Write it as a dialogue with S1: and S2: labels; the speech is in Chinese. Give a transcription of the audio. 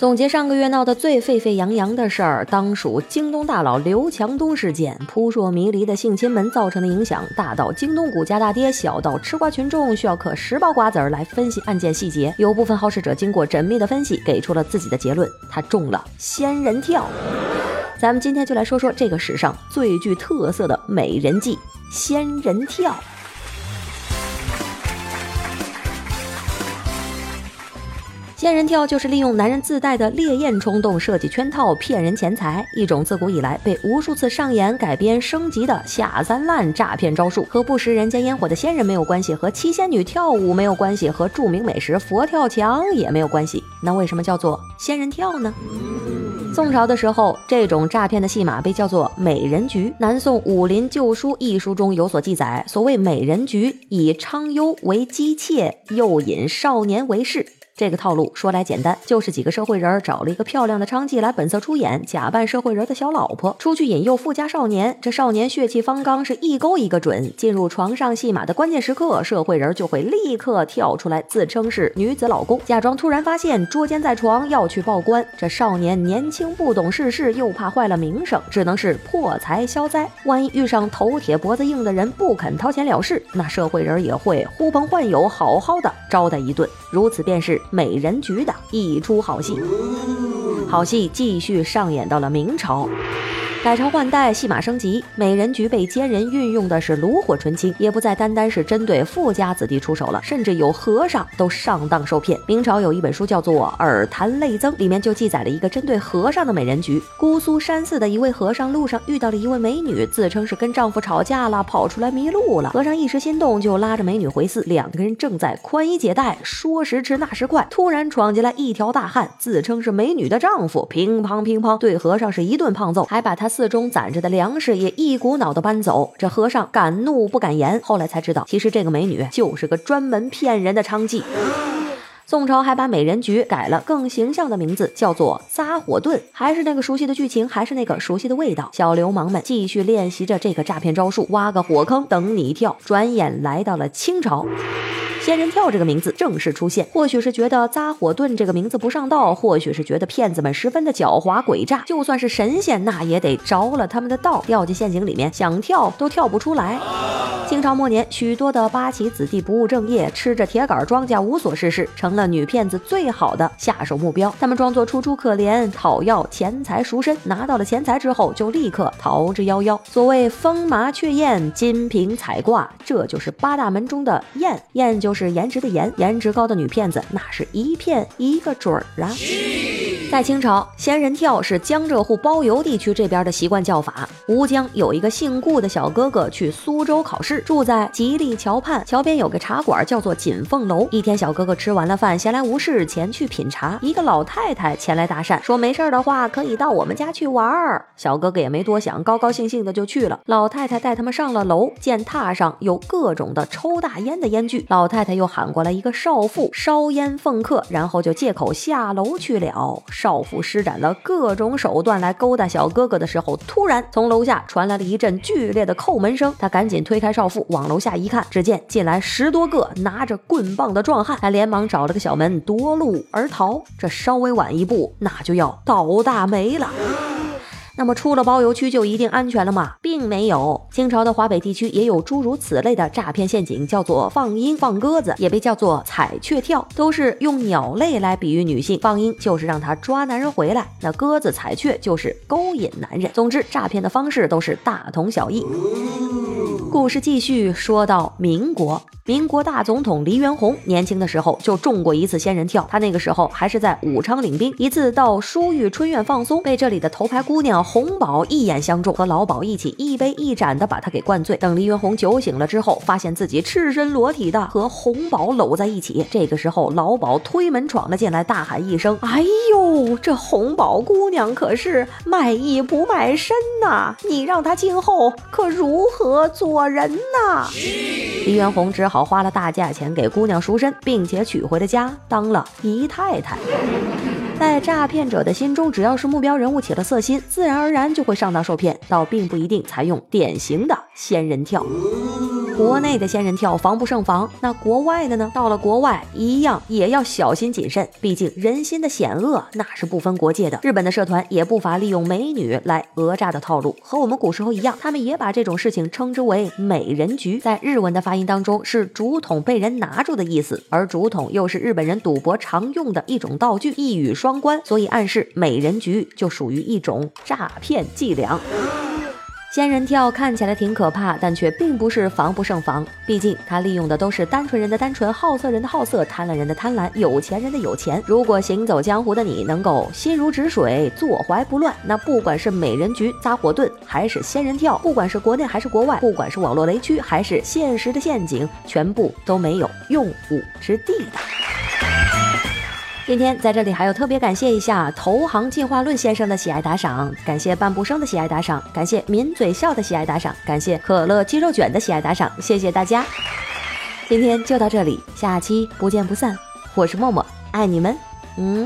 S1: 总结上个月闹得最沸沸扬扬的事儿，当属京东大佬刘强东事件。扑朔迷离的性侵门造成的影响，大到京东股价大跌，小到吃瓜群众需要嗑十包瓜子儿来分析案件细节。有部分好事者经过缜密的分析，给出了自己的结论：他中了仙人跳。咱们今天就来说说这个史上最具特色的美人计——仙人跳。仙人跳就是利用男人自带的烈焰冲动设计圈套骗人钱财，一种自古以来被无数次上演、改编、升级的下三滥诈骗招数。和不食人间烟火的仙人没有关系，和七仙女跳舞没有关系，和著名美食佛跳墙也没有关系。那为什么叫做仙人跳呢？宋朝的时候，这种诈骗的戏码被叫做美人局。南宋《武林旧书》一书中有所记载，所谓美人局，以娼优为姬妾，诱引少年为士。这个套路说来简单，就是几个社会人找了一个漂亮的娼妓来本色出演，假扮社会人的小老婆，出去引诱富家少年。这少年血气方刚，是一勾一个准。进入床上戏码的关键时刻，社会人就会立刻跳出来，自称是女子老公，假装突然发现捉奸在床，要去报官。这少年年轻不懂世事，又怕坏了名声，只能是破财消灾。万一遇上头铁脖子硬的人，不肯掏钱了事，那社会人也会呼朋唤友，好好的招待一顿。如此便是。美人局的一出好戏，好戏继续上演到了明朝。改朝换代，戏码升级，美人局被奸人运用的是炉火纯青，也不再单单是针对富家子弟出手了，甚至有和尚都上当受骗。明朝有一本书叫做《耳谈类增》，里面就记载了一个针对和尚的美人局。姑苏山寺的一位和尚路上遇到了一位美女，自称是跟丈夫吵架了，跑出来迷路了。和尚一时心动，就拉着美女回寺。两个人正在宽衣解带，说时迟那时快，突然闯进来一条大汉，自称是美女的丈夫，乒乓乒乓对和尚是一顿胖揍，还把他。寺中攒着的粮食也一股脑的搬走，这和尚敢怒不敢言。后来才知道，其实这个美女就是个专门骗人的娼妓。宋朝还把美人局改了更形象的名字，叫做撒火遁。还是那个熟悉的剧情，还是那个熟悉的味道。小流氓们继续练习着这个诈骗招数，挖个火坑等你跳。转眼来到了清朝。仙人跳这个名字正式出现，或许是觉得扎火遁这个名字不上道，或许是觉得骗子们十分的狡猾诡诈，就算是神仙，那也得着了他们的道，掉进陷阱里面，想跳都跳不出来。清朝末年，许多的八旗子弟不务正业，吃着铁杆庄稼无所事事，成了女骗子最好的下手目标。他们装作楚楚可怜，讨要钱财赎身，拿到了钱财之后，就立刻逃之夭夭。所谓风麻雀燕，金瓶彩挂，这就是八大门中的燕，燕就。就是颜值的颜，颜值高的女骗子那是一骗一个准儿啊！在清朝，仙人跳是江浙沪包邮地区这边的习惯叫法。吴江有一个姓顾的小哥哥去苏州考试，住在吉利桥畔，桥边有个茶馆叫做锦凤楼。一天，小哥哥吃完了饭，闲来无事，前去品茶。一个老太太前来搭讪，说没事的话可以到我们家去玩儿。小哥哥也没多想，高高兴兴的就去了。老太太带他们上了楼，见榻上有各种的抽大烟的烟具，老太。太太又喊过来一个少妇烧烟奉客，然后就借口下楼去了。少妇施展了各种手段来勾搭小哥哥的时候，突然从楼下传来了一阵剧烈的叩门声。他赶紧推开少妇，往楼下一看，只见进来十多个拿着棍棒的壮汉。他连忙找了个小门夺路而逃。这稍微晚一步，那就要倒大霉了。那么出了包邮区就一定安全了吗？并没有。清朝的华北地区也有诸如此类的诈骗陷阱，叫做放鹰、放鸽子，也被叫做彩雀跳，都是用鸟类来比喻女性。放鹰就是让她抓男人回来，那鸽子、彩雀就是勾引男人。总之，诈骗的方式都是大同小异。故事继续说到民国，民国大总统黎元洪年轻的时候就中过一次仙人跳。他那个时候还是在武昌领兵，一次到书玉春院放松，被这里的头牌姑娘。洪宝一眼相中，和老鸨一起一杯一盏的把他给灌醉。等黎元红酒醒了之后，发现自己赤身裸体的和洪宝搂在一起。这个时候，老鸨推门闯了进来，大喊一声：“哎呦，这洪宝姑娘可是卖艺不卖身那！你让他今后可如何做人呐？”黎元洪只好花了大价钱给姑娘赎身，并且娶回了家，当了姨太太。在诈骗者的心中，只要是目标人物起了色心，自然而然就会上当受骗，倒并不一定采用典型的仙人跳。国内的仙人跳防不胜防，那国外的呢？到了国外一样也要小心谨慎，毕竟人心的险恶那是不分国界的。日本的社团也不乏利用美女来讹诈的套路，和我们古时候一样，他们也把这种事情称之为美人局。在日文的发音当中是竹筒被人拿住的意思，而竹筒又是日本人赌博常用的一种道具，一语双关，所以暗示美人局就属于一种诈骗伎俩。仙人跳看起来挺可怕，但却并不是防不胜防。毕竟它利用的都是单纯人的单纯，好色人的好色，贪婪人的贪婪，有钱人的有钱。如果行走江湖的你能够心如止水，坐怀不乱，那不管是美人局、扎火盾，还是仙人跳，不管是国内还是国外，不管是网络雷区还是现实的陷阱，全部都没有用武之地的。今天在这里还要特别感谢一下投行进化论先生的喜爱打赏，感谢半步生的喜爱打赏，感谢抿嘴笑的喜爱打赏，感谢可乐鸡肉卷的喜爱打赏，谢谢大家。今天就到这里，下期不见不散。我是默默，爱你们，嗯。